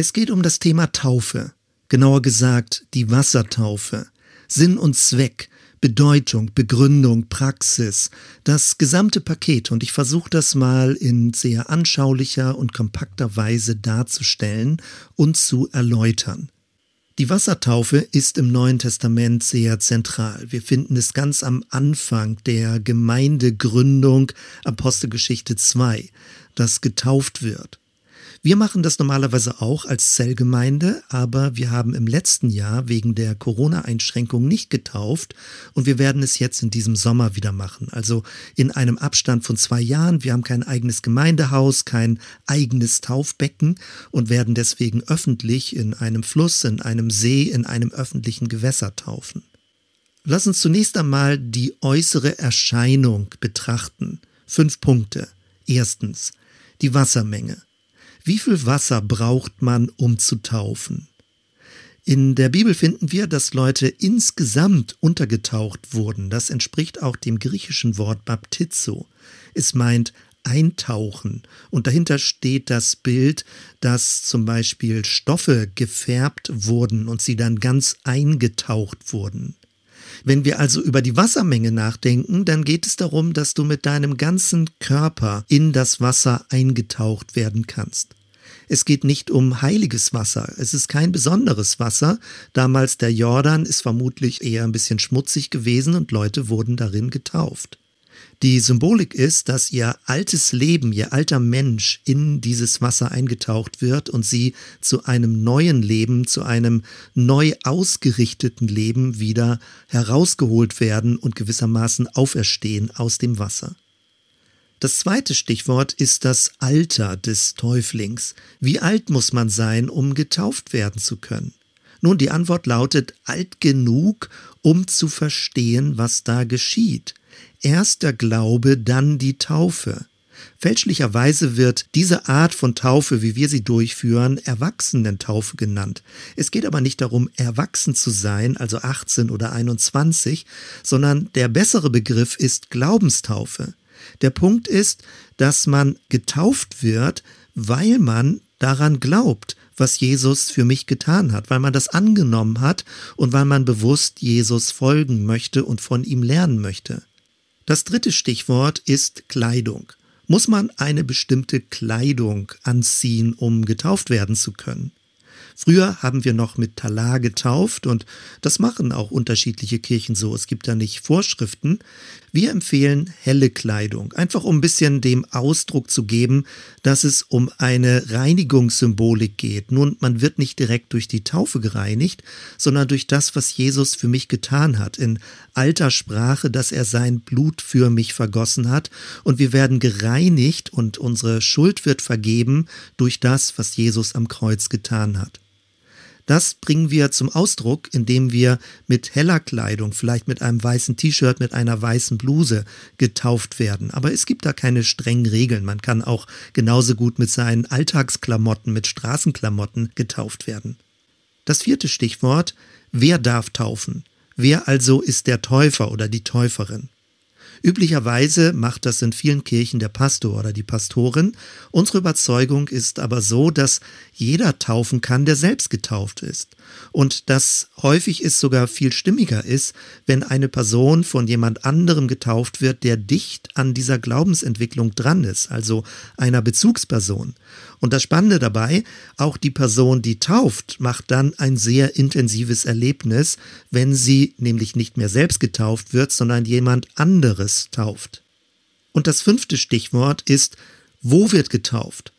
Es geht um das Thema Taufe, genauer gesagt die Wassertaufe. Sinn und Zweck, Bedeutung, Begründung, Praxis, das gesamte Paket. Und ich versuche das mal in sehr anschaulicher und kompakter Weise darzustellen und zu erläutern. Die Wassertaufe ist im Neuen Testament sehr zentral. Wir finden es ganz am Anfang der Gemeindegründung Apostelgeschichte 2, dass getauft wird. Wir machen das normalerweise auch als Zellgemeinde, aber wir haben im letzten Jahr wegen der Corona-Einschränkung nicht getauft und wir werden es jetzt in diesem Sommer wieder machen. Also in einem Abstand von zwei Jahren. Wir haben kein eigenes Gemeindehaus, kein eigenes Taufbecken und werden deswegen öffentlich in einem Fluss, in einem See, in einem öffentlichen Gewässer taufen. Lass uns zunächst einmal die äußere Erscheinung betrachten. Fünf Punkte. Erstens, die Wassermenge. Wie viel Wasser braucht man, um zu taufen? In der Bibel finden wir, dass Leute insgesamt untergetaucht wurden. Das entspricht auch dem griechischen Wort Baptizo. Es meint eintauchen. Und dahinter steht das Bild, dass zum Beispiel Stoffe gefärbt wurden und sie dann ganz eingetaucht wurden. Wenn wir also über die Wassermenge nachdenken, dann geht es darum, dass du mit deinem ganzen Körper in das Wasser eingetaucht werden kannst. Es geht nicht um heiliges Wasser. Es ist kein besonderes Wasser. Damals der Jordan ist vermutlich eher ein bisschen schmutzig gewesen und Leute wurden darin getauft. Die Symbolik ist, dass ihr altes Leben, ihr alter Mensch in dieses Wasser eingetaucht wird und sie zu einem neuen Leben, zu einem neu ausgerichteten Leben wieder herausgeholt werden und gewissermaßen auferstehen aus dem Wasser. Das zweite Stichwort ist das Alter des Täuflings. Wie alt muss man sein, um getauft werden zu können? Nun, die Antwort lautet alt genug, um zu verstehen, was da geschieht. Erst der Glaube, dann die Taufe. Fälschlicherweise wird diese Art von Taufe, wie wir sie durchführen, Erwachsenentaufe genannt. Es geht aber nicht darum, erwachsen zu sein, also 18 oder 21, sondern der bessere Begriff ist Glaubenstaufe. Der Punkt ist, dass man getauft wird, weil man daran glaubt, was Jesus für mich getan hat, weil man das angenommen hat und weil man bewusst Jesus folgen möchte und von ihm lernen möchte. Das dritte Stichwort ist Kleidung. Muss man eine bestimmte Kleidung anziehen, um getauft werden zu können? Früher haben wir noch mit Talar getauft und das machen auch unterschiedliche Kirchen so. Es gibt da nicht Vorschriften. Wir empfehlen helle Kleidung, einfach um ein bisschen dem Ausdruck zu geben, dass es um eine Reinigungssymbolik geht. Nun, man wird nicht direkt durch die Taufe gereinigt, sondern durch das, was Jesus für mich getan hat, in alter Sprache, dass er sein Blut für mich vergossen hat und wir werden gereinigt und unsere Schuld wird vergeben durch das, was Jesus am Kreuz getan hat. Das bringen wir zum Ausdruck, indem wir mit heller Kleidung, vielleicht mit einem weißen T-Shirt, mit einer weißen Bluse getauft werden. Aber es gibt da keine strengen Regeln. Man kann auch genauso gut mit seinen Alltagsklamotten, mit Straßenklamotten getauft werden. Das vierte Stichwort, wer darf taufen? Wer also ist der Täufer oder die Täuferin? Üblicherweise macht das in vielen Kirchen der Pastor oder die Pastorin. Unsere Überzeugung ist aber so, dass jeder taufen kann, der selbst getauft ist. Und dass häufig es sogar viel stimmiger ist, wenn eine Person von jemand anderem getauft wird, der dicht an dieser Glaubensentwicklung dran ist, also einer Bezugsperson. Und das Spannende dabei, auch die Person, die tauft, macht dann ein sehr intensives Erlebnis, wenn sie nämlich nicht mehr selbst getauft wird, sondern jemand anderes tauft. Und das fünfte Stichwort ist, wo wird getauft?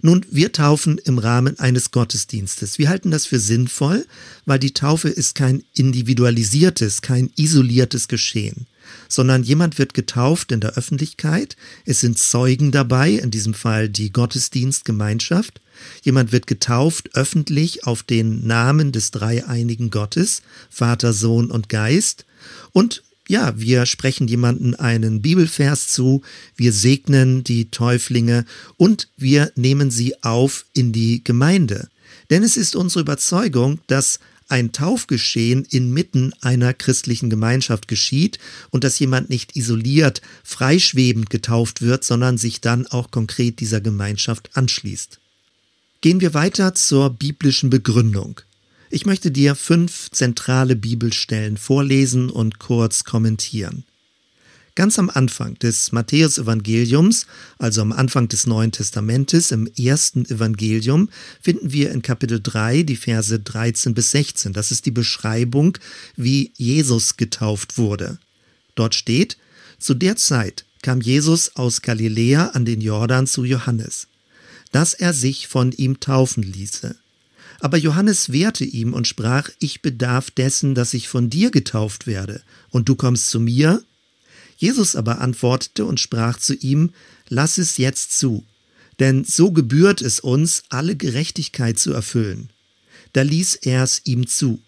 Nun, wir taufen im Rahmen eines Gottesdienstes. Wir halten das für sinnvoll, weil die Taufe ist kein individualisiertes, kein isoliertes Geschehen sondern jemand wird getauft in der Öffentlichkeit, es sind Zeugen dabei, in diesem Fall die Gottesdienstgemeinschaft, jemand wird getauft öffentlich auf den Namen des dreieinigen Gottes, Vater, Sohn und Geist, und ja, wir sprechen jemanden einen Bibelvers zu, wir segnen die Täuflinge und wir nehmen sie auf in die Gemeinde. Denn es ist unsere Überzeugung, dass ein Taufgeschehen inmitten einer christlichen Gemeinschaft geschieht und dass jemand nicht isoliert, freischwebend getauft wird, sondern sich dann auch konkret dieser Gemeinschaft anschließt. Gehen wir weiter zur biblischen Begründung. Ich möchte dir fünf zentrale Bibelstellen vorlesen und kurz kommentieren. Ganz am Anfang des Matthäus-Evangeliums, also am Anfang des Neuen Testamentes, im ersten Evangelium, finden wir in Kapitel 3 die Verse 13 bis 16. Das ist die Beschreibung, wie Jesus getauft wurde. Dort steht, zu der Zeit kam Jesus aus Galiläa an den Jordan zu Johannes, dass er sich von ihm taufen ließe. Aber Johannes wehrte ihm und sprach, ich bedarf dessen, dass ich von dir getauft werde, und du kommst zu mir? Jesus aber antwortete und sprach zu ihm, Lass es jetzt zu, denn so gebührt es uns, alle Gerechtigkeit zu erfüllen. Da ließ er es ihm zu.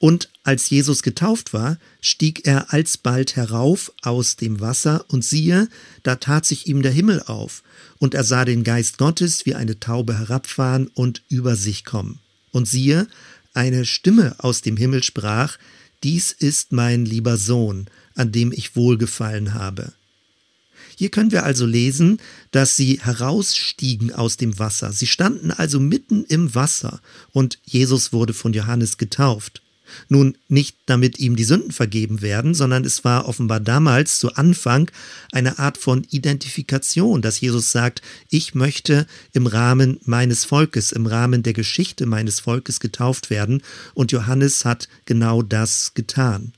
Und als Jesus getauft war, stieg er alsbald herauf aus dem Wasser, und siehe, da tat sich ihm der Himmel auf, und er sah den Geist Gottes wie eine Taube herabfahren und über sich kommen. Und siehe, eine Stimme aus dem Himmel sprach, Dies ist mein lieber Sohn, an dem ich wohlgefallen habe. Hier können wir also lesen, dass sie herausstiegen aus dem Wasser. Sie standen also mitten im Wasser und Jesus wurde von Johannes getauft. Nun nicht damit ihm die Sünden vergeben werden, sondern es war offenbar damals zu Anfang eine Art von Identifikation, dass Jesus sagt, ich möchte im Rahmen meines Volkes, im Rahmen der Geschichte meines Volkes getauft werden und Johannes hat genau das getan.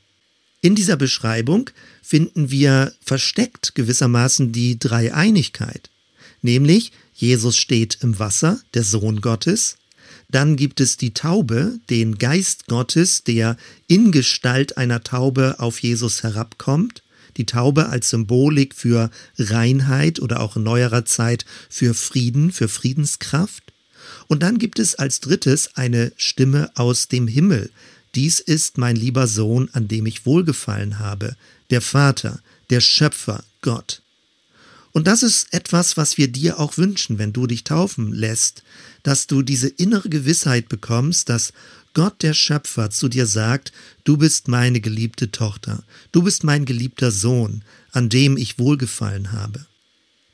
In dieser Beschreibung finden wir versteckt gewissermaßen die Dreieinigkeit, nämlich Jesus steht im Wasser, der Sohn Gottes, dann gibt es die Taube, den Geist Gottes, der in Gestalt einer Taube auf Jesus herabkommt, die Taube als Symbolik für Reinheit oder auch in neuerer Zeit für Frieden, für Friedenskraft. Und dann gibt es als drittes eine Stimme aus dem Himmel, dies ist mein lieber Sohn, an dem ich wohlgefallen habe, der Vater, der Schöpfer, Gott. Und das ist etwas, was wir dir auch wünschen, wenn du dich taufen lässt, dass du diese innere Gewissheit bekommst, dass Gott der Schöpfer zu dir sagt, du bist meine geliebte Tochter, du bist mein geliebter Sohn, an dem ich wohlgefallen habe.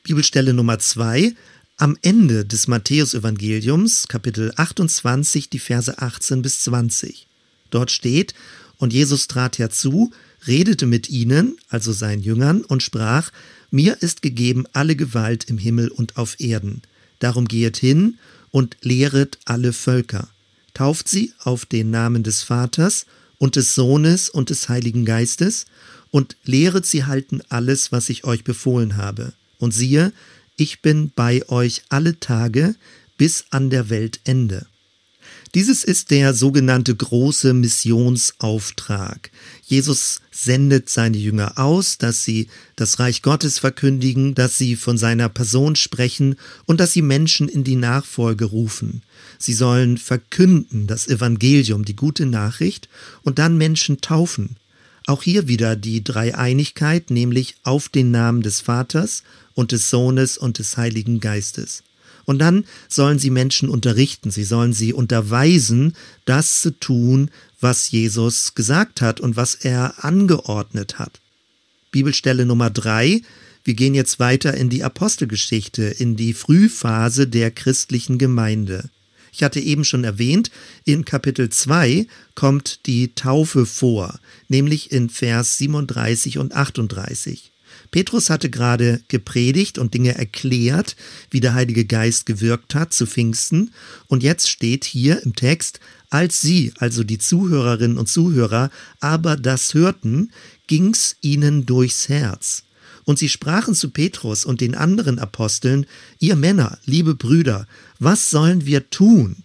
Bibelstelle Nummer zwei, am Ende des Matthäusevangeliums, Kapitel 28, die Verse 18 bis 20. Dort steht, und Jesus trat herzu, redete mit ihnen, also seinen Jüngern, und sprach, Mir ist gegeben alle Gewalt im Himmel und auf Erden. Darum gehet hin und lehret alle Völker. Tauft sie auf den Namen des Vaters und des Sohnes und des Heiligen Geistes und lehret sie halten alles, was ich euch befohlen habe. Und siehe, ich bin bei euch alle Tage bis an der Weltende. Dieses ist der sogenannte große Missionsauftrag. Jesus sendet seine Jünger aus, dass sie das Reich Gottes verkündigen, dass sie von seiner Person sprechen und dass sie Menschen in die Nachfolge rufen. Sie sollen verkünden das Evangelium, die gute Nachricht, und dann Menschen taufen. Auch hier wieder die Dreieinigkeit, nämlich auf den Namen des Vaters und des Sohnes und des Heiligen Geistes. Und dann sollen sie Menschen unterrichten, sie sollen sie unterweisen, das zu tun, was Jesus gesagt hat und was er angeordnet hat. Bibelstelle Nummer drei. Wir gehen jetzt weiter in die Apostelgeschichte, in die Frühphase der christlichen Gemeinde. Ich hatte eben schon erwähnt, in Kapitel 2 kommt die Taufe vor, nämlich in Vers 37 und 38. Petrus hatte gerade gepredigt und Dinge erklärt, wie der Heilige Geist gewirkt hat zu Pfingsten. Und jetzt steht hier im Text, als sie, also die Zuhörerinnen und Zuhörer, aber das hörten, ging's ihnen durchs Herz. Und sie sprachen zu Petrus und den anderen Aposteln, ihr Männer, liebe Brüder, was sollen wir tun?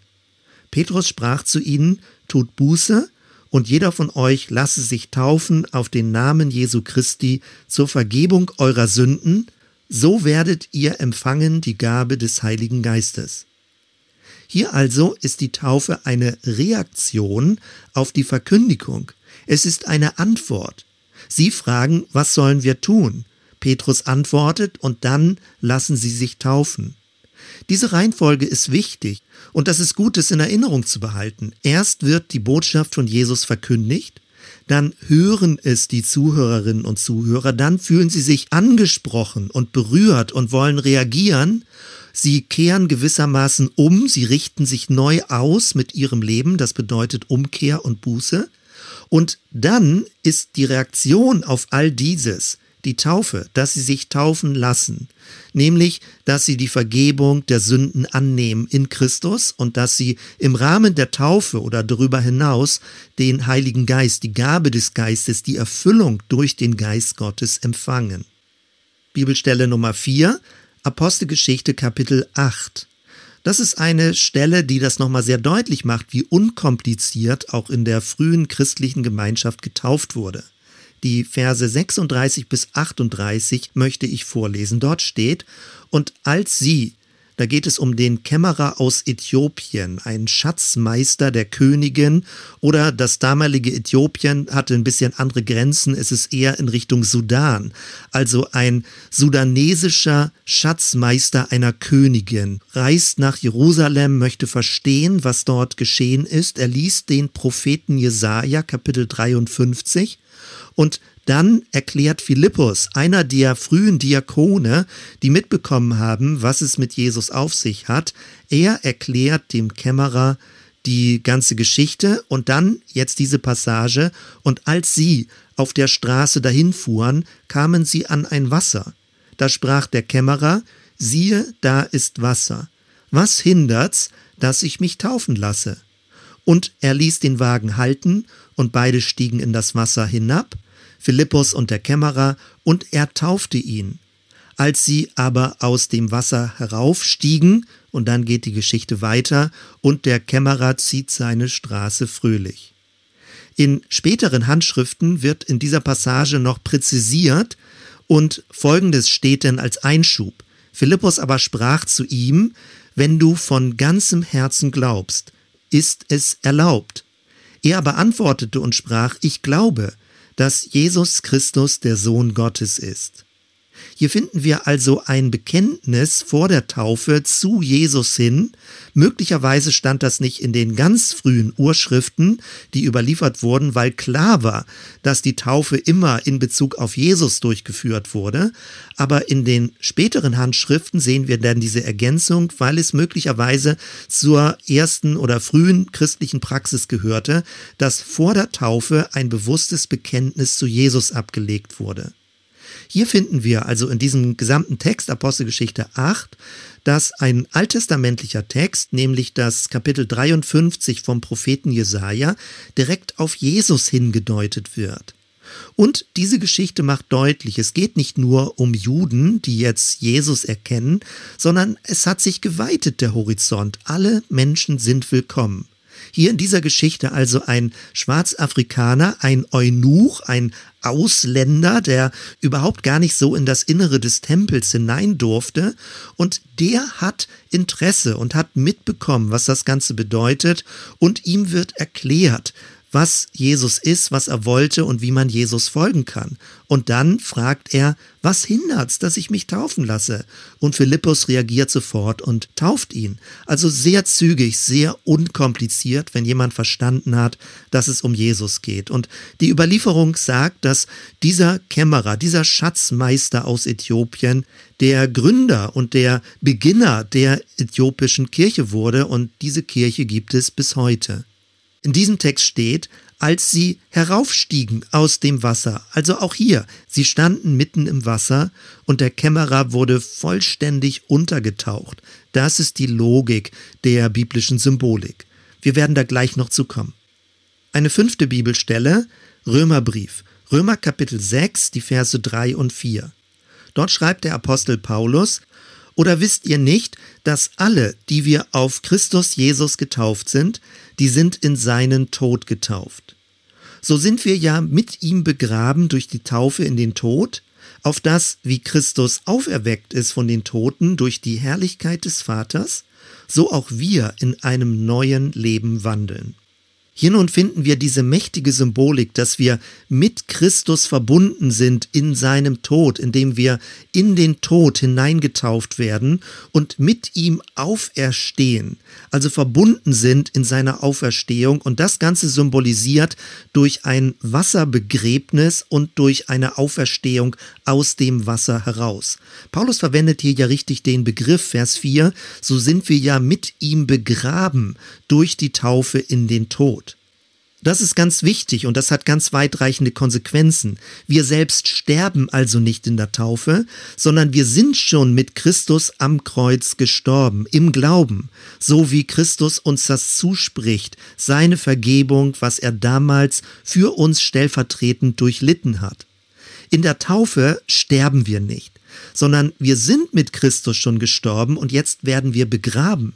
Petrus sprach zu ihnen, tut Buße und jeder von euch lasse sich taufen auf den Namen Jesu Christi zur Vergebung eurer Sünden, so werdet ihr empfangen die Gabe des Heiligen Geistes. Hier also ist die Taufe eine Reaktion auf die Verkündigung. Es ist eine Antwort. Sie fragen, was sollen wir tun? Petrus antwortet und dann lassen sie sich taufen. Diese Reihenfolge ist wichtig und das ist gut, es in Erinnerung zu behalten. Erst wird die Botschaft von Jesus verkündigt, dann hören es die Zuhörerinnen und Zuhörer, dann fühlen sie sich angesprochen und berührt und wollen reagieren. Sie kehren gewissermaßen um, sie richten sich neu aus mit ihrem Leben, das bedeutet Umkehr und Buße. Und dann ist die Reaktion auf all dieses die Taufe, dass sie sich taufen lassen, nämlich dass sie die Vergebung der Sünden annehmen in Christus und dass sie im Rahmen der Taufe oder darüber hinaus den Heiligen Geist, die Gabe des Geistes, die Erfüllung durch den Geist Gottes empfangen. Bibelstelle Nummer 4, Apostelgeschichte Kapitel 8. Das ist eine Stelle, die das nochmal sehr deutlich macht, wie unkompliziert auch in der frühen christlichen Gemeinschaft getauft wurde. Die Verse 36 bis 38 möchte ich vorlesen. Dort steht, und als sie, da geht es um den Kämmerer aus Äthiopien, ein Schatzmeister der Königin oder das damalige Äthiopien hatte ein bisschen andere Grenzen, es ist eher in Richtung Sudan, also ein sudanesischer Schatzmeister einer Königin, reist nach Jerusalem, möchte verstehen, was dort geschehen ist. Er liest den Propheten Jesaja, Kapitel 53, und dann erklärt Philippus, einer der frühen Diakone, die mitbekommen haben, was es mit Jesus auf sich hat, er erklärt dem Kämmerer die ganze Geschichte und dann jetzt diese Passage, und als sie auf der Straße dahin fuhren, kamen sie an ein Wasser. Da sprach der Kämmerer, siehe, da ist Wasser. Was hindert's, dass ich mich taufen lasse? Und er ließ den Wagen halten, und beide stiegen in das Wasser hinab, Philippus und der Kämmerer, und er taufte ihn. Als sie aber aus dem Wasser heraufstiegen, und dann geht die Geschichte weiter, und der Kämmerer zieht seine Straße fröhlich. In späteren Handschriften wird in dieser Passage noch präzisiert, und folgendes steht denn als Einschub. Philippus aber sprach zu ihm, wenn du von ganzem Herzen glaubst, ist es erlaubt. Er aber antwortete und sprach, ich glaube, dass Jesus Christus der Sohn Gottes ist. Hier finden wir also ein Bekenntnis vor der Taufe zu Jesus hin. Möglicherweise stand das nicht in den ganz frühen Urschriften, die überliefert wurden, weil klar war, dass die Taufe immer in Bezug auf Jesus durchgeführt wurde. Aber in den späteren Handschriften sehen wir dann diese Ergänzung, weil es möglicherweise zur ersten oder frühen christlichen Praxis gehörte, dass vor der Taufe ein bewusstes Bekenntnis zu Jesus abgelegt wurde. Hier finden wir also in diesem gesamten Text Apostelgeschichte 8, dass ein alttestamentlicher Text, nämlich das Kapitel 53 vom Propheten Jesaja, direkt auf Jesus hingedeutet wird. Und diese Geschichte macht deutlich, es geht nicht nur um Juden, die jetzt Jesus erkennen, sondern es hat sich geweitet der Horizont. Alle Menschen sind willkommen. Hier in dieser Geschichte also ein Schwarzafrikaner, ein Eunuch, ein Ausländer, der überhaupt gar nicht so in das Innere des Tempels hinein durfte. Und der hat Interesse und hat mitbekommen, was das Ganze bedeutet. Und ihm wird erklärt, was Jesus ist, was er wollte und wie man Jesus folgen kann. Und dann fragt er, was hindert's, dass ich mich taufen lasse? Und Philippus reagiert sofort und tauft ihn. Also sehr zügig, sehr unkompliziert, wenn jemand verstanden hat, dass es um Jesus geht. Und die Überlieferung sagt, dass dieser Kämmerer, dieser Schatzmeister aus Äthiopien, der Gründer und der Beginner der äthiopischen Kirche wurde und diese Kirche gibt es bis heute. In diesem Text steht, als sie heraufstiegen aus dem Wasser. Also auch hier, sie standen mitten im Wasser und der Kämmerer wurde vollständig untergetaucht. Das ist die Logik der biblischen Symbolik. Wir werden da gleich noch zu kommen. Eine fünfte Bibelstelle, Römerbrief, Römer Kapitel 6, die Verse 3 und 4. Dort schreibt der Apostel Paulus, oder wisst ihr nicht, dass alle, die wir auf Christus Jesus getauft sind, die sind in seinen Tod getauft? So sind wir ja mit ihm begraben durch die Taufe in den Tod, auf das, wie Christus auferweckt ist von den Toten durch die Herrlichkeit des Vaters, so auch wir in einem neuen Leben wandeln. Hier nun finden wir diese mächtige Symbolik, dass wir mit Christus verbunden sind in seinem Tod, indem wir in den Tod hineingetauft werden und mit ihm auferstehen, also verbunden sind in seiner Auferstehung und das Ganze symbolisiert durch ein Wasserbegräbnis und durch eine Auferstehung aus dem Wasser heraus. Paulus verwendet hier ja richtig den Begriff, Vers 4, so sind wir ja mit ihm begraben durch die Taufe in den Tod. Das ist ganz wichtig und das hat ganz weitreichende Konsequenzen. Wir selbst sterben also nicht in der Taufe, sondern wir sind schon mit Christus am Kreuz gestorben, im Glauben, so wie Christus uns das zuspricht, seine Vergebung, was er damals für uns stellvertretend durchlitten hat. In der Taufe sterben wir nicht, sondern wir sind mit Christus schon gestorben und jetzt werden wir begraben.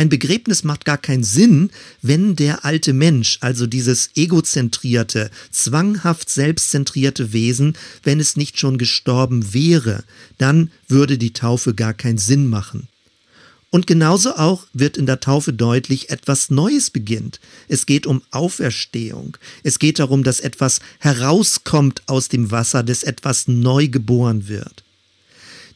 Ein Begräbnis macht gar keinen Sinn, wenn der alte Mensch, also dieses egozentrierte, zwanghaft selbstzentrierte Wesen, wenn es nicht schon gestorben wäre, dann würde die Taufe gar keinen Sinn machen. Und genauso auch wird in der Taufe deutlich, etwas Neues beginnt. Es geht um Auferstehung. Es geht darum, dass etwas herauskommt aus dem Wasser, dass etwas neu geboren wird.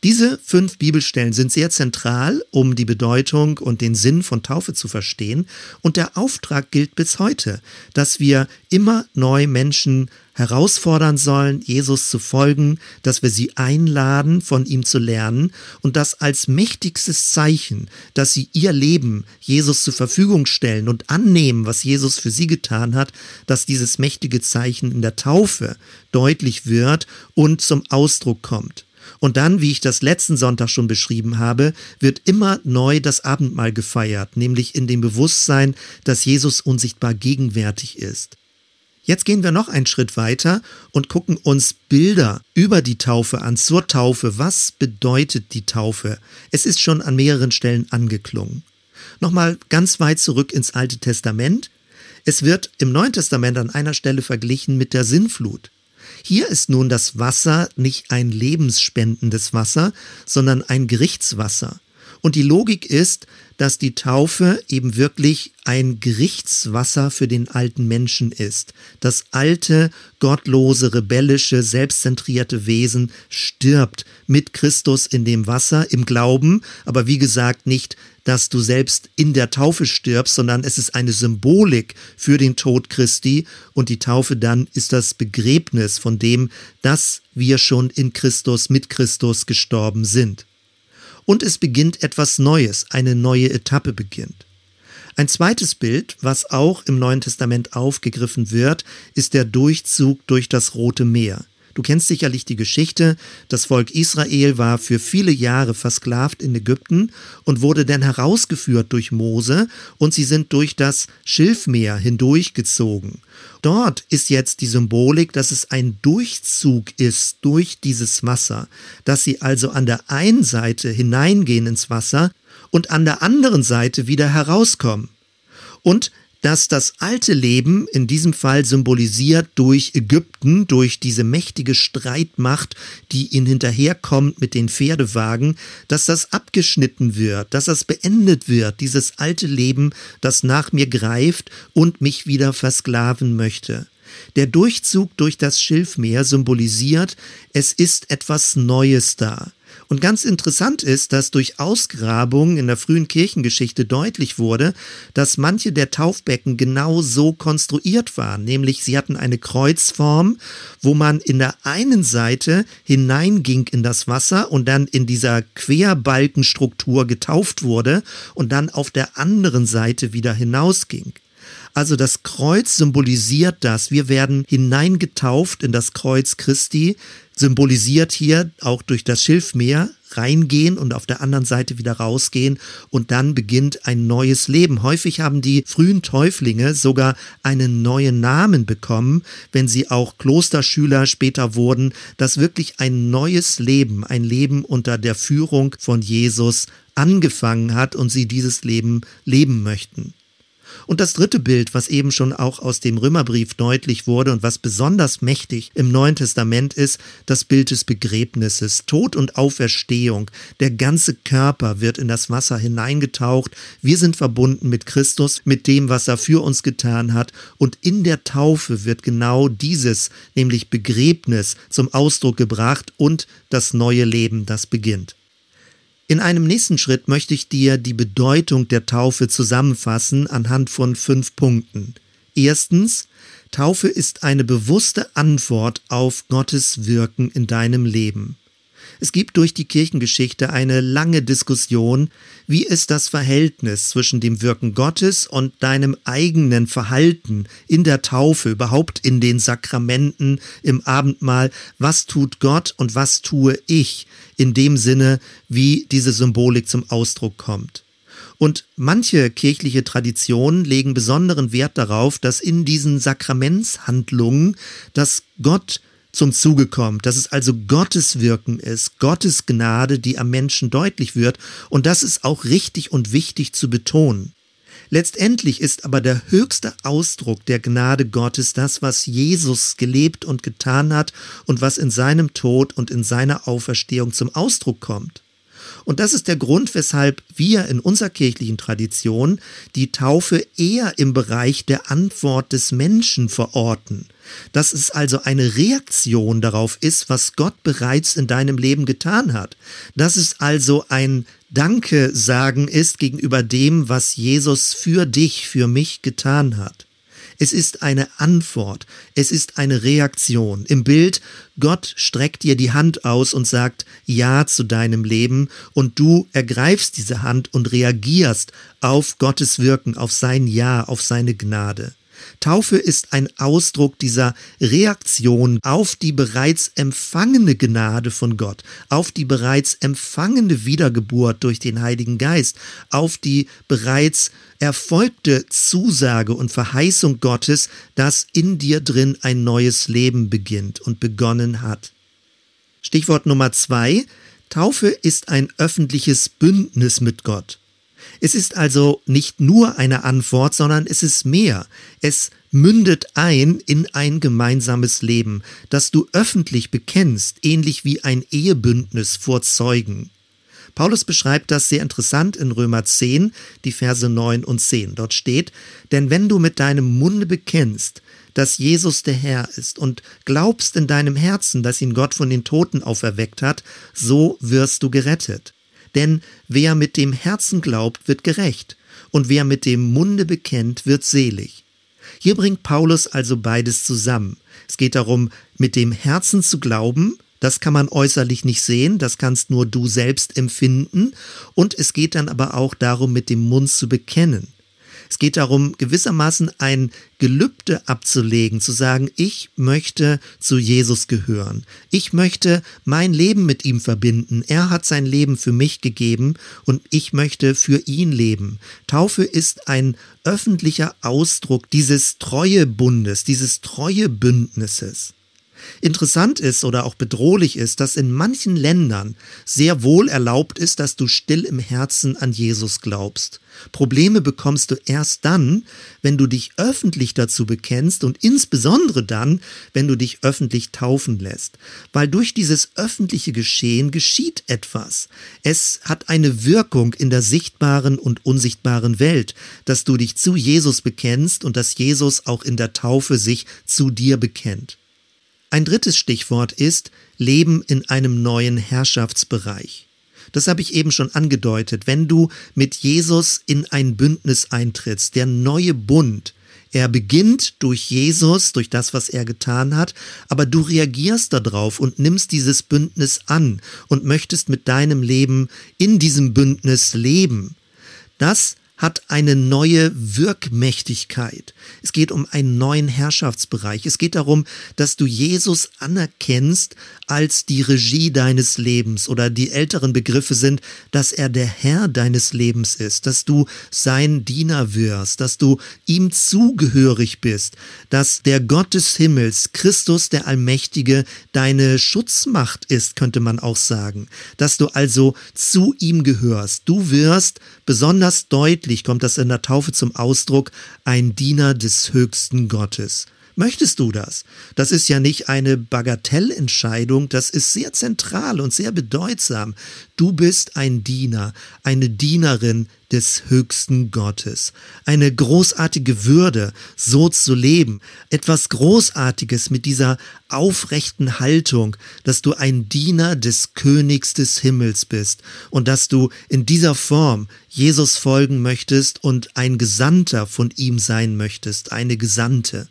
Diese fünf Bibelstellen sind sehr zentral, um die Bedeutung und den Sinn von Taufe zu verstehen. Und der Auftrag gilt bis heute, dass wir immer neu Menschen herausfordern sollen, Jesus zu folgen, dass wir sie einladen, von ihm zu lernen und das als mächtigstes Zeichen, dass sie ihr Leben Jesus zur Verfügung stellen und annehmen, was Jesus für sie getan hat, dass dieses mächtige Zeichen in der Taufe deutlich wird und zum Ausdruck kommt. Und dann, wie ich das letzten Sonntag schon beschrieben habe, wird immer neu das Abendmahl gefeiert, nämlich in dem Bewusstsein, dass Jesus unsichtbar gegenwärtig ist. Jetzt gehen wir noch einen Schritt weiter und gucken uns Bilder über die Taufe an, zur Taufe. Was bedeutet die Taufe? Es ist schon an mehreren Stellen angeklungen. Nochmal ganz weit zurück ins Alte Testament. Es wird im Neuen Testament an einer Stelle verglichen mit der Sinnflut. Hier ist nun das Wasser nicht ein lebensspendendes Wasser, sondern ein Gerichtswasser. Und die Logik ist, dass die Taufe eben wirklich ein Gerichtswasser für den alten Menschen ist. Das alte, gottlose, rebellische, selbstzentrierte Wesen stirbt mit Christus in dem Wasser, im Glauben, aber wie gesagt nicht, dass du selbst in der Taufe stirbst, sondern es ist eine Symbolik für den Tod Christi. Und die Taufe dann ist das Begräbnis von dem, dass wir schon in Christus mit Christus gestorben sind und es beginnt etwas Neues, eine neue Etappe beginnt. Ein zweites Bild, was auch im Neuen Testament aufgegriffen wird, ist der Durchzug durch das Rote Meer. Du kennst sicherlich die Geschichte, das Volk Israel war für viele Jahre versklavt in Ägypten und wurde dann herausgeführt durch Mose und sie sind durch das Schilfmeer hindurchgezogen. Dort ist jetzt die Symbolik, dass es ein Durchzug ist durch dieses Wasser, dass sie also an der einen Seite hineingehen ins Wasser und an der anderen Seite wieder herauskommen. Und dass das alte Leben in diesem Fall symbolisiert durch Ägypten, durch diese mächtige Streitmacht, die ihnen hinterherkommt mit den Pferdewagen, dass das abgeschnitten wird, dass das beendet wird, dieses alte Leben, das nach mir greift und mich wieder versklaven möchte. Der Durchzug durch das Schilfmeer symbolisiert, es ist etwas Neues da. Und ganz interessant ist, dass durch Ausgrabungen in der frühen Kirchengeschichte deutlich wurde, dass manche der Taufbecken genau so konstruiert waren, nämlich sie hatten eine Kreuzform, wo man in der einen Seite hineinging in das Wasser und dann in dieser Querbalkenstruktur getauft wurde und dann auf der anderen Seite wieder hinausging. Also das Kreuz symbolisiert das. Wir werden hineingetauft in das Kreuz Christi, symbolisiert hier auch durch das Schilfmeer reingehen und auf der anderen Seite wieder rausgehen und dann beginnt ein neues Leben. Häufig haben die frühen Täuflinge sogar einen neuen Namen bekommen, wenn sie auch Klosterschüler später wurden, dass wirklich ein neues Leben, ein Leben unter der Führung von Jesus angefangen hat und sie dieses Leben leben möchten. Und das dritte Bild, was eben schon auch aus dem Römerbrief deutlich wurde und was besonders mächtig im Neuen Testament ist, das Bild des Begräbnisses. Tod und Auferstehung. Der ganze Körper wird in das Wasser hineingetaucht. Wir sind verbunden mit Christus, mit dem, was er für uns getan hat. Und in der Taufe wird genau dieses, nämlich Begräbnis, zum Ausdruck gebracht und das neue Leben, das beginnt. In einem nächsten Schritt möchte ich dir die Bedeutung der Taufe zusammenfassen anhand von fünf Punkten. Erstens, Taufe ist eine bewusste Antwort auf Gottes Wirken in deinem Leben. Es gibt durch die Kirchengeschichte eine lange Diskussion, wie ist das Verhältnis zwischen dem Wirken Gottes und deinem eigenen Verhalten in der Taufe, überhaupt in den Sakramenten, im Abendmahl, was tut Gott und was tue ich in dem Sinne, wie diese Symbolik zum Ausdruck kommt. Und manche kirchliche Traditionen legen besonderen Wert darauf, dass in diesen Sakramentshandlungen, dass Gott zum Zuge kommt, dass es also Gottes Wirken ist, Gottes Gnade, die am Menschen deutlich wird, und das ist auch richtig und wichtig zu betonen. Letztendlich ist aber der höchste Ausdruck der Gnade Gottes das, was Jesus gelebt und getan hat und was in seinem Tod und in seiner Auferstehung zum Ausdruck kommt. Und das ist der Grund, weshalb wir in unserer kirchlichen Tradition die Taufe eher im Bereich der Antwort des Menschen verorten. Dass es also eine Reaktion darauf ist, was Gott bereits in deinem Leben getan hat. Dass es also ein Danke sagen ist gegenüber dem, was Jesus für dich, für mich getan hat. Es ist eine Antwort, es ist eine Reaktion. Im Bild, Gott streckt dir die Hand aus und sagt Ja zu deinem Leben und du ergreifst diese Hand und reagierst auf Gottes Wirken, auf sein Ja, auf seine Gnade. Taufe ist ein Ausdruck dieser Reaktion auf die bereits empfangene Gnade von Gott, auf die bereits empfangene Wiedergeburt durch den Heiligen Geist, auf die bereits erfolgte Zusage und Verheißung Gottes, dass in dir drin ein neues Leben beginnt und begonnen hat. Stichwort Nummer zwei. Taufe ist ein öffentliches Bündnis mit Gott. Es ist also nicht nur eine Antwort, sondern es ist mehr. Es mündet ein in ein gemeinsames Leben, das du öffentlich bekennst, ähnlich wie ein Ehebündnis vor Zeugen. Paulus beschreibt das sehr interessant in Römer 10, die Verse 9 und 10. Dort steht, denn wenn du mit deinem Munde bekennst, dass Jesus der Herr ist und glaubst in deinem Herzen, dass ihn Gott von den Toten auferweckt hat, so wirst du gerettet. Denn wer mit dem Herzen glaubt, wird gerecht, und wer mit dem Munde bekennt, wird selig. Hier bringt Paulus also beides zusammen. Es geht darum, mit dem Herzen zu glauben, das kann man äußerlich nicht sehen, das kannst nur du selbst empfinden, und es geht dann aber auch darum, mit dem Mund zu bekennen. Es geht darum, gewissermaßen ein Gelübde abzulegen, zu sagen, ich möchte zu Jesus gehören. Ich möchte mein Leben mit ihm verbinden. Er hat sein Leben für mich gegeben und ich möchte für ihn leben. Taufe ist ein öffentlicher Ausdruck dieses Treuebundes, dieses Treuebündnisses. Interessant ist oder auch bedrohlich ist, dass in manchen Ländern sehr wohl erlaubt ist, dass du still im Herzen an Jesus glaubst. Probleme bekommst du erst dann, wenn du dich öffentlich dazu bekennst und insbesondere dann, wenn du dich öffentlich taufen lässt. Weil durch dieses öffentliche Geschehen geschieht etwas. Es hat eine Wirkung in der sichtbaren und unsichtbaren Welt, dass du dich zu Jesus bekennst und dass Jesus auch in der Taufe sich zu dir bekennt. Ein drittes Stichwort ist Leben in einem neuen Herrschaftsbereich. Das habe ich eben schon angedeutet. Wenn du mit Jesus in ein Bündnis eintrittst, der neue Bund, er beginnt durch Jesus, durch das, was er getan hat, aber du reagierst darauf und nimmst dieses Bündnis an und möchtest mit deinem Leben in diesem Bündnis leben. Das hat eine neue Wirkmächtigkeit. Es geht um einen neuen Herrschaftsbereich. Es geht darum, dass du Jesus anerkennst als die Regie deines Lebens oder die älteren Begriffe sind, dass er der Herr deines Lebens ist, dass du sein Diener wirst, dass du ihm zugehörig bist, dass der Gott des Himmels, Christus der Allmächtige, deine Schutzmacht ist, könnte man auch sagen, dass du also zu ihm gehörst. Du wirst besonders deutlich deutlich kommt das in der Taufe zum Ausdruck, ein Diener des höchsten Gottes. Möchtest du das? Das ist ja nicht eine Bagatellentscheidung, das ist sehr zentral und sehr bedeutsam. Du bist ein Diener, eine Dienerin des höchsten Gottes. Eine großartige Würde, so zu leben. Etwas Großartiges mit dieser aufrechten Haltung, dass du ein Diener des Königs des Himmels bist und dass du in dieser Form Jesus folgen möchtest und ein Gesandter von ihm sein möchtest, eine Gesandte.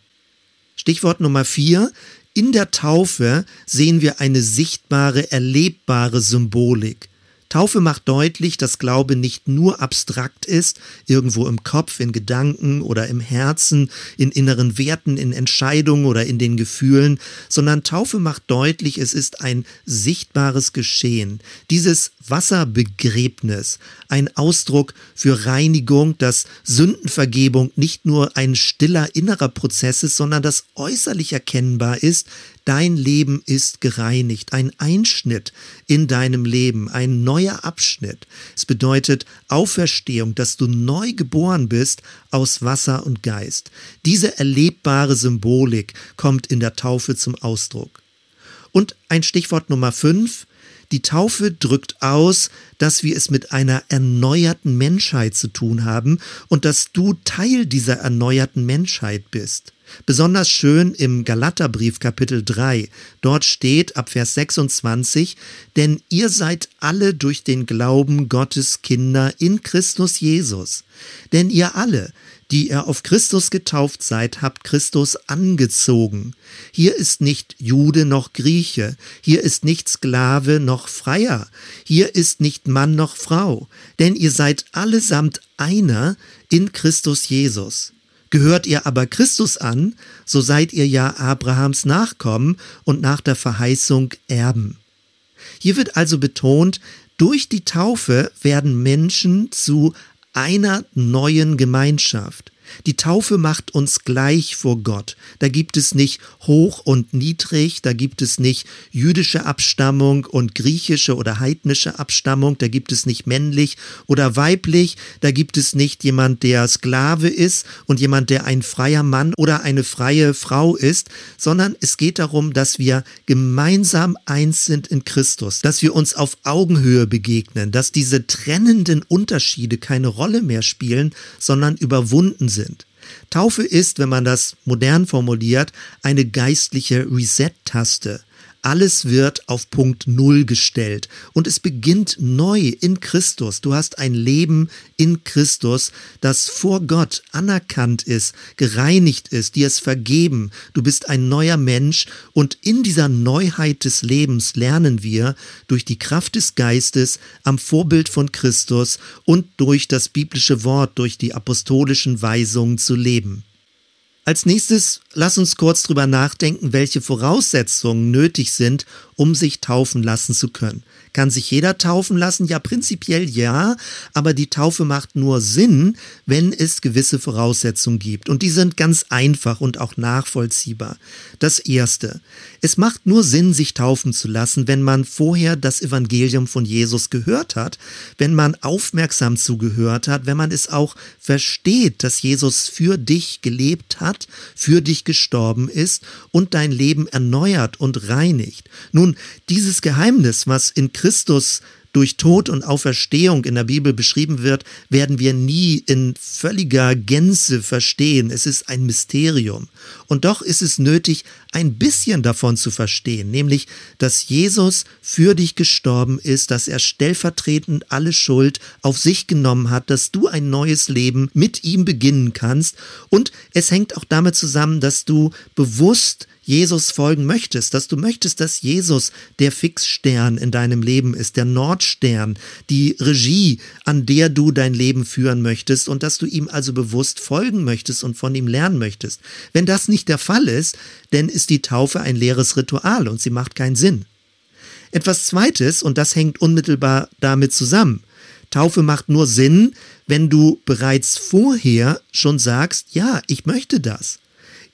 Stichwort Nummer vier. In der Taufe sehen wir eine sichtbare, erlebbare Symbolik. Taufe macht deutlich, dass Glaube nicht nur abstrakt ist, irgendwo im Kopf, in Gedanken oder im Herzen, in inneren Werten, in Entscheidungen oder in den Gefühlen, sondern Taufe macht deutlich, es ist ein sichtbares Geschehen. Dieses Wasserbegräbnis, ein Ausdruck für Reinigung, dass Sündenvergebung nicht nur ein stiller innerer Prozess ist, sondern das äußerlich erkennbar ist, Dein Leben ist gereinigt, ein Einschnitt in deinem Leben, ein neuer Abschnitt. Es bedeutet Auferstehung, dass du neu geboren bist aus Wasser und Geist. Diese erlebbare Symbolik kommt in der Taufe zum Ausdruck. Und ein Stichwort Nummer fünf. Die Taufe drückt aus, dass wir es mit einer erneuerten Menschheit zu tun haben und dass du Teil dieser erneuerten Menschheit bist. Besonders schön im Galaterbrief Kapitel 3. Dort steht ab Vers 26, denn ihr seid alle durch den Glauben Gottes Kinder in Christus Jesus. Denn ihr alle, die ihr auf Christus getauft seid, habt Christus angezogen. Hier ist nicht Jude noch Grieche, hier ist nicht Sklave noch Freier, hier ist nicht Mann noch Frau, denn ihr seid allesamt einer in Christus Jesus. Gehört ihr aber Christus an, so seid ihr ja Abrahams Nachkommen und nach der Verheißung Erben. Hier wird also betont, durch die Taufe werden Menschen zu einer neuen Gemeinschaft. Die Taufe macht uns gleich vor Gott. Da gibt es nicht hoch und niedrig, da gibt es nicht jüdische Abstammung und griechische oder heidnische Abstammung, da gibt es nicht männlich oder weiblich, da gibt es nicht jemand, der Sklave ist und jemand, der ein freier Mann oder eine freie Frau ist, sondern es geht darum, dass wir gemeinsam eins sind in Christus, dass wir uns auf Augenhöhe begegnen, dass diese trennenden Unterschiede keine Rolle mehr spielen, sondern überwunden sind. Taufe ist, wenn man das modern formuliert, eine geistliche Reset-Taste. Alles wird auf Punkt Null gestellt und es beginnt neu in Christus. Du hast ein Leben in Christus, das vor Gott anerkannt ist, gereinigt ist, dir ist vergeben. Du bist ein neuer Mensch und in dieser Neuheit des Lebens lernen wir durch die Kraft des Geistes am Vorbild von Christus und durch das biblische Wort, durch die apostolischen Weisungen zu leben. Als nächstes lass uns kurz drüber nachdenken, welche Voraussetzungen nötig sind, um sich taufen lassen zu können. Kann sich jeder taufen lassen? Ja, prinzipiell ja, aber die Taufe macht nur Sinn, wenn es gewisse Voraussetzungen gibt. Und die sind ganz einfach und auch nachvollziehbar. Das Erste. Es macht nur Sinn, sich taufen zu lassen, wenn man vorher das Evangelium von Jesus gehört hat, wenn man aufmerksam zugehört hat, wenn man es auch versteht, dass Jesus für dich gelebt hat, für dich gestorben ist und dein Leben erneuert und reinigt. Nun, dieses Geheimnis, was in Christus durch Tod und Auferstehung in der Bibel beschrieben wird, werden wir nie in völliger Gänze verstehen. Es ist ein Mysterium. Und doch ist es nötig, ein bisschen davon zu verstehen, nämlich, dass Jesus für dich gestorben ist, dass er stellvertretend alle Schuld auf sich genommen hat, dass du ein neues Leben mit ihm beginnen kannst. Und es hängt auch damit zusammen, dass du bewusst Jesus folgen möchtest, dass du möchtest, dass Jesus der Fixstern in deinem Leben ist, der Nordstern, die Regie, an der du dein Leben führen möchtest und dass du ihm also bewusst folgen möchtest und von ihm lernen möchtest. Wenn das nicht der Fall ist, dann ist die Taufe ein leeres Ritual und sie macht keinen Sinn. Etwas Zweites, und das hängt unmittelbar damit zusammen, Taufe macht nur Sinn, wenn du bereits vorher schon sagst, ja, ich möchte das.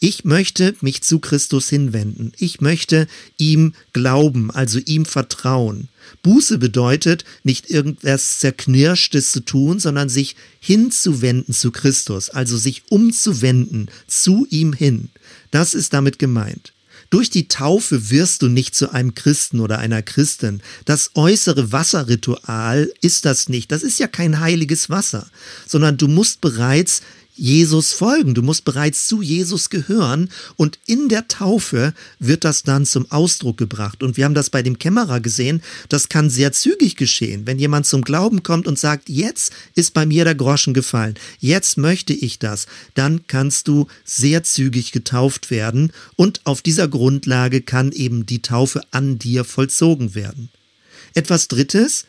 Ich möchte mich zu Christus hinwenden. Ich möchte ihm glauben, also ihm vertrauen. Buße bedeutet, nicht irgendwas Zerknirschtes zu tun, sondern sich hinzuwenden zu Christus, also sich umzuwenden zu ihm hin. Das ist damit gemeint. Durch die Taufe wirst du nicht zu einem Christen oder einer Christin. Das äußere Wasserritual ist das nicht. Das ist ja kein heiliges Wasser, sondern du musst bereits Jesus folgen. Du musst bereits zu Jesus gehören und in der Taufe wird das dann zum Ausdruck gebracht. Und wir haben das bei dem Kämmerer gesehen. Das kann sehr zügig geschehen. Wenn jemand zum Glauben kommt und sagt, jetzt ist bei mir der Groschen gefallen, jetzt möchte ich das, dann kannst du sehr zügig getauft werden und auf dieser Grundlage kann eben die Taufe an dir vollzogen werden. Etwas Drittes,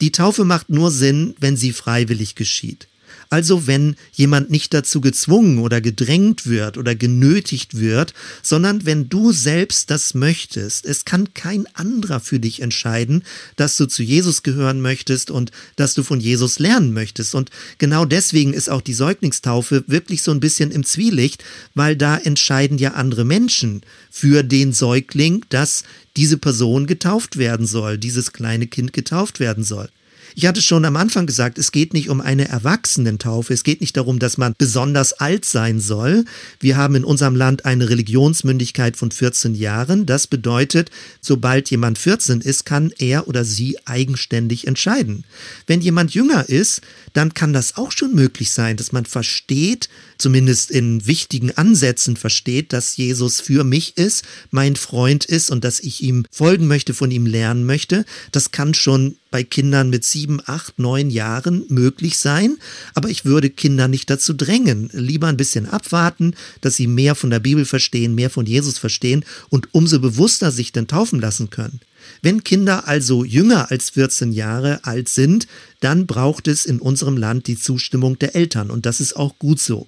die Taufe macht nur Sinn, wenn sie freiwillig geschieht. Also wenn jemand nicht dazu gezwungen oder gedrängt wird oder genötigt wird, sondern wenn du selbst das möchtest. Es kann kein anderer für dich entscheiden, dass du zu Jesus gehören möchtest und dass du von Jesus lernen möchtest. Und genau deswegen ist auch die Säuglingstaufe wirklich so ein bisschen im Zwielicht, weil da entscheiden ja andere Menschen für den Säugling, dass diese Person getauft werden soll, dieses kleine Kind getauft werden soll. Ich hatte schon am Anfang gesagt, es geht nicht um eine Erwachsenentaufe. Es geht nicht darum, dass man besonders alt sein soll. Wir haben in unserem Land eine Religionsmündigkeit von 14 Jahren. Das bedeutet, sobald jemand 14 ist, kann er oder sie eigenständig entscheiden. Wenn jemand jünger ist, dann kann das auch schon möglich sein, dass man versteht, zumindest in wichtigen Ansätzen versteht, dass Jesus für mich ist, mein Freund ist und dass ich ihm folgen möchte, von ihm lernen möchte. Das kann schon bei Kindern mit sieben, acht, neun Jahren möglich sein, aber ich würde Kinder nicht dazu drängen. Lieber ein bisschen abwarten, dass sie mehr von der Bibel verstehen, mehr von Jesus verstehen und umso bewusster sich dann taufen lassen können. Wenn Kinder also jünger als 14 Jahre alt sind, dann braucht es in unserem Land die Zustimmung der Eltern und das ist auch gut so.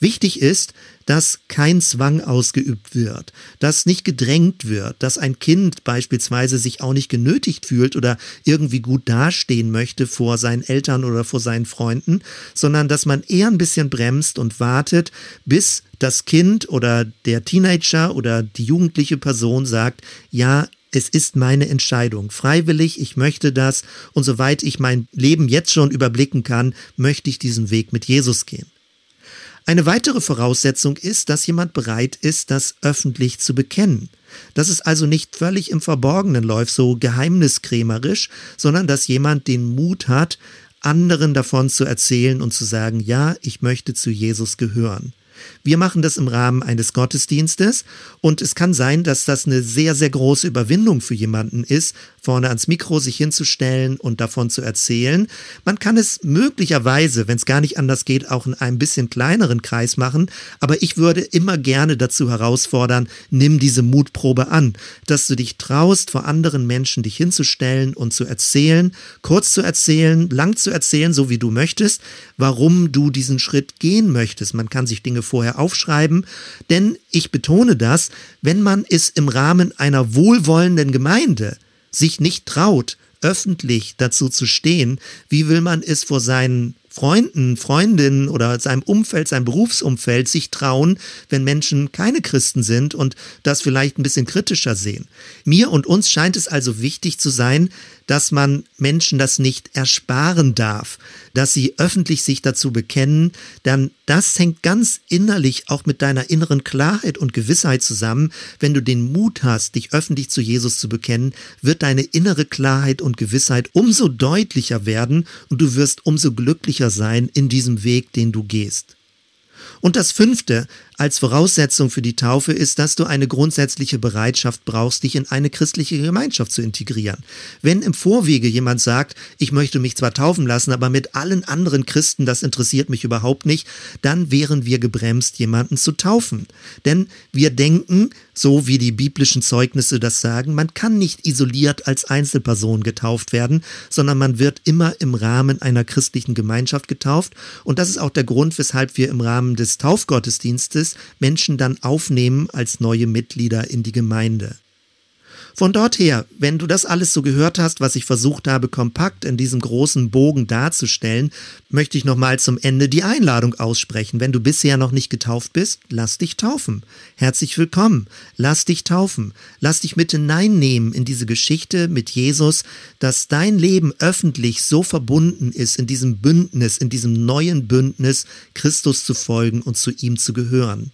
Wichtig ist, dass kein Zwang ausgeübt wird, dass nicht gedrängt wird, dass ein Kind beispielsweise sich auch nicht genötigt fühlt oder irgendwie gut dastehen möchte vor seinen Eltern oder vor seinen Freunden, sondern dass man eher ein bisschen bremst und wartet, bis das Kind oder der Teenager oder die jugendliche Person sagt, ja, es ist meine Entscheidung, freiwillig, ich möchte das und soweit ich mein Leben jetzt schon überblicken kann, möchte ich diesen Weg mit Jesus gehen. Eine weitere Voraussetzung ist, dass jemand bereit ist, das öffentlich zu bekennen. Dass es also nicht völlig im Verborgenen läuft, so geheimniskrämerisch, sondern dass jemand den Mut hat, anderen davon zu erzählen und zu sagen, ja, ich möchte zu Jesus gehören. Wir machen das im Rahmen eines Gottesdienstes und es kann sein, dass das eine sehr, sehr große Überwindung für jemanden ist, vorne ans Mikro sich hinzustellen und davon zu erzählen. Man kann es möglicherweise, wenn es gar nicht anders geht, auch in einem bisschen kleineren Kreis machen, aber ich würde immer gerne dazu herausfordern, nimm diese Mutprobe an, dass du dich traust, vor anderen Menschen dich hinzustellen und zu erzählen, kurz zu erzählen, lang zu erzählen, so wie du möchtest, warum du diesen Schritt gehen möchtest. Man kann sich Dinge vorher aufschreiben, denn ich betone das, wenn man es im Rahmen einer wohlwollenden Gemeinde sich nicht traut, öffentlich dazu zu stehen, wie will man es vor seinen Freunden, Freundinnen oder seinem Umfeld, seinem Berufsumfeld sich trauen, wenn Menschen keine Christen sind und das vielleicht ein bisschen kritischer sehen. Mir und uns scheint es also wichtig zu sein, dass man Menschen das nicht ersparen darf, dass sie öffentlich sich dazu bekennen, denn das hängt ganz innerlich auch mit deiner inneren Klarheit und Gewissheit zusammen. Wenn du den Mut hast, dich öffentlich zu Jesus zu bekennen, wird deine innere Klarheit und Gewissheit umso deutlicher werden und du wirst umso glücklicher sein in diesem Weg, den du gehst. Und das fünfte, als Voraussetzung für die Taufe ist, dass du eine grundsätzliche Bereitschaft brauchst, dich in eine christliche Gemeinschaft zu integrieren. Wenn im Vorwege jemand sagt, ich möchte mich zwar taufen lassen, aber mit allen anderen Christen, das interessiert mich überhaupt nicht, dann wären wir gebremst, jemanden zu taufen. Denn wir denken, so wie die biblischen Zeugnisse das sagen, man kann nicht isoliert als Einzelperson getauft werden, sondern man wird immer im Rahmen einer christlichen Gemeinschaft getauft. Und das ist auch der Grund, weshalb wir im Rahmen des Taufgottesdienstes Menschen dann aufnehmen als neue Mitglieder in die Gemeinde. Von dort her, wenn du das alles so gehört hast, was ich versucht habe, kompakt in diesem großen Bogen darzustellen, möchte ich nochmal zum Ende die Einladung aussprechen. Wenn du bisher noch nicht getauft bist, lass dich taufen. Herzlich willkommen. Lass dich taufen. Lass dich mit hineinnehmen in diese Geschichte mit Jesus, dass dein Leben öffentlich so verbunden ist in diesem Bündnis, in diesem neuen Bündnis, Christus zu folgen und zu ihm zu gehören.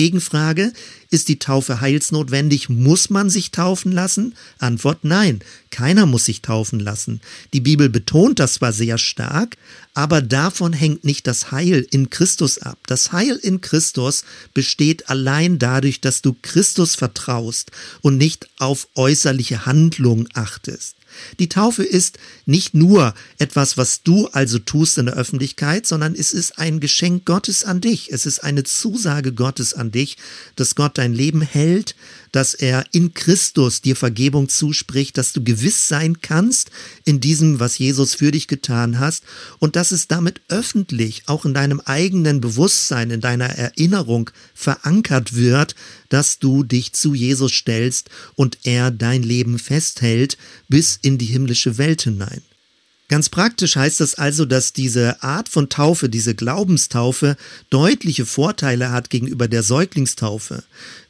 Gegenfrage, ist die Taufe heilsnotwendig? Muss man sich taufen lassen? Antwort nein, keiner muss sich taufen lassen. Die Bibel betont das zwar sehr stark, aber davon hängt nicht das Heil in Christus ab. Das Heil in Christus besteht allein dadurch, dass du Christus vertraust und nicht auf äußerliche Handlungen achtest. Die Taufe ist nicht nur etwas, was du also tust in der Öffentlichkeit, sondern es ist ein Geschenk Gottes an dich. Es ist eine Zusage Gottes an dich, dass Gott dein Leben hält, dass er in Christus dir Vergebung zuspricht, dass du gewiss sein kannst in diesem, was Jesus für dich getan hast und dass es damit öffentlich auch in deinem eigenen Bewusstsein, in deiner Erinnerung verankert wird, dass du dich zu Jesus stellst und er dein Leben festhält bis in die himmlische Welt hinein. Ganz praktisch heißt das also, dass diese Art von Taufe, diese Glaubenstaufe, deutliche Vorteile hat gegenüber der Säuglingstaufe.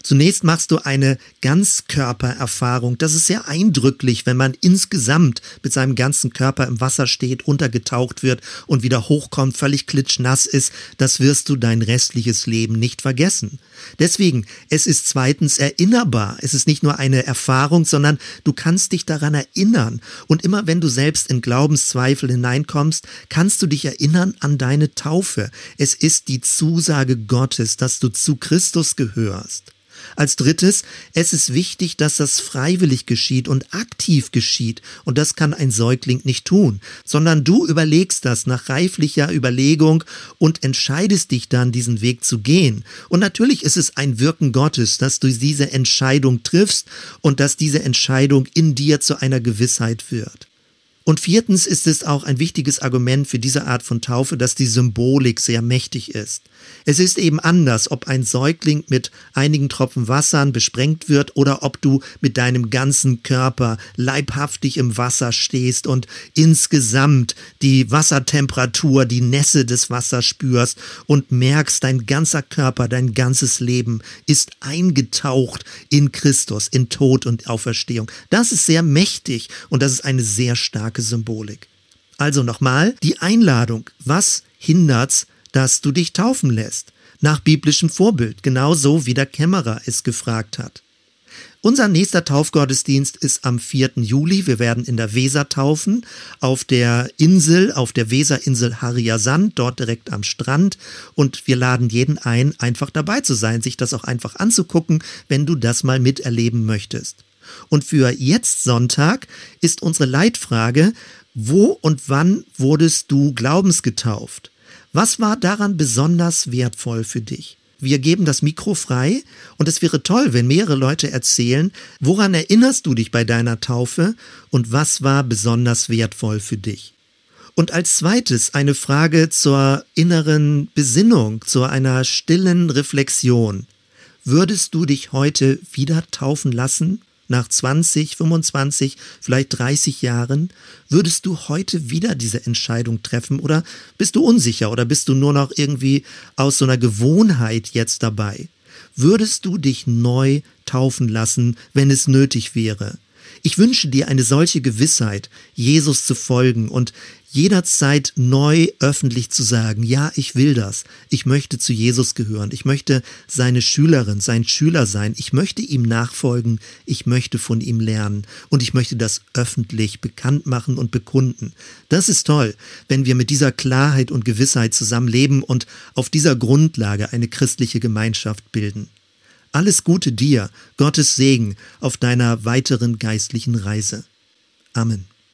Zunächst machst du eine Ganzkörpererfahrung. Das ist sehr eindrücklich, wenn man insgesamt mit seinem ganzen Körper im Wasser steht, untergetaucht wird und wieder hochkommt, völlig klitschnass ist. Das wirst du dein restliches Leben nicht vergessen. Deswegen, es ist zweitens erinnerbar. Es ist nicht nur eine Erfahrung, sondern du kannst dich daran erinnern. Und immer wenn du selbst in Glaubenszweifel hineinkommst, kannst du dich erinnern an deine Taufe. Es ist die Zusage Gottes, dass du zu Christus gehörst. Als drittes, es ist wichtig, dass das freiwillig geschieht und aktiv geschieht. Und das kann ein Säugling nicht tun, sondern du überlegst das nach reiflicher Überlegung und entscheidest dich dann, diesen Weg zu gehen. Und natürlich ist es ein Wirken Gottes, dass du diese Entscheidung triffst und dass diese Entscheidung in dir zu einer Gewissheit wird. Und viertens ist es auch ein wichtiges Argument für diese Art von Taufe, dass die Symbolik sehr mächtig ist. Es ist eben anders, ob ein Säugling mit einigen Tropfen Wassern besprengt wird oder ob du mit deinem ganzen Körper leibhaftig im Wasser stehst und insgesamt die Wassertemperatur, die Nässe des Wassers spürst und merkst, dein ganzer Körper, dein ganzes Leben ist eingetaucht in Christus, in Tod und Auferstehung. Das ist sehr mächtig und das ist eine sehr starke Symbolik. Also nochmal die Einladung. Was hindert's, dass du dich taufen lässt, nach biblischem Vorbild, genauso wie der Kämmerer es gefragt hat. Unser nächster Taufgottesdienst ist am 4. Juli. Wir werden in der Weser taufen, auf der Insel, auf der Weserinsel Harriasand, dort direkt am Strand. Und wir laden jeden ein, einfach dabei zu sein, sich das auch einfach anzugucken, wenn du das mal miterleben möchtest. Und für jetzt Sonntag ist unsere Leitfrage, wo und wann wurdest du glaubensgetauft? Was war daran besonders wertvoll für dich? Wir geben das Mikro frei und es wäre toll, wenn mehrere Leute erzählen, woran erinnerst du dich bei deiner Taufe und was war besonders wertvoll für dich? Und als zweites eine Frage zur inneren Besinnung, zu einer stillen Reflexion. Würdest du dich heute wieder taufen lassen? Nach 20, 25, vielleicht 30 Jahren, würdest du heute wieder diese Entscheidung treffen oder bist du unsicher oder bist du nur noch irgendwie aus so einer Gewohnheit jetzt dabei? Würdest du dich neu taufen lassen, wenn es nötig wäre? Ich wünsche dir eine solche Gewissheit, Jesus zu folgen und jederzeit neu öffentlich zu sagen, ja, ich will das. Ich möchte zu Jesus gehören. Ich möchte seine Schülerin, sein Schüler sein. Ich möchte ihm nachfolgen. Ich möchte von ihm lernen. Und ich möchte das öffentlich bekannt machen und bekunden. Das ist toll, wenn wir mit dieser Klarheit und Gewissheit zusammenleben und auf dieser Grundlage eine christliche Gemeinschaft bilden. Alles Gute dir, Gottes Segen auf deiner weiteren geistlichen Reise. Amen.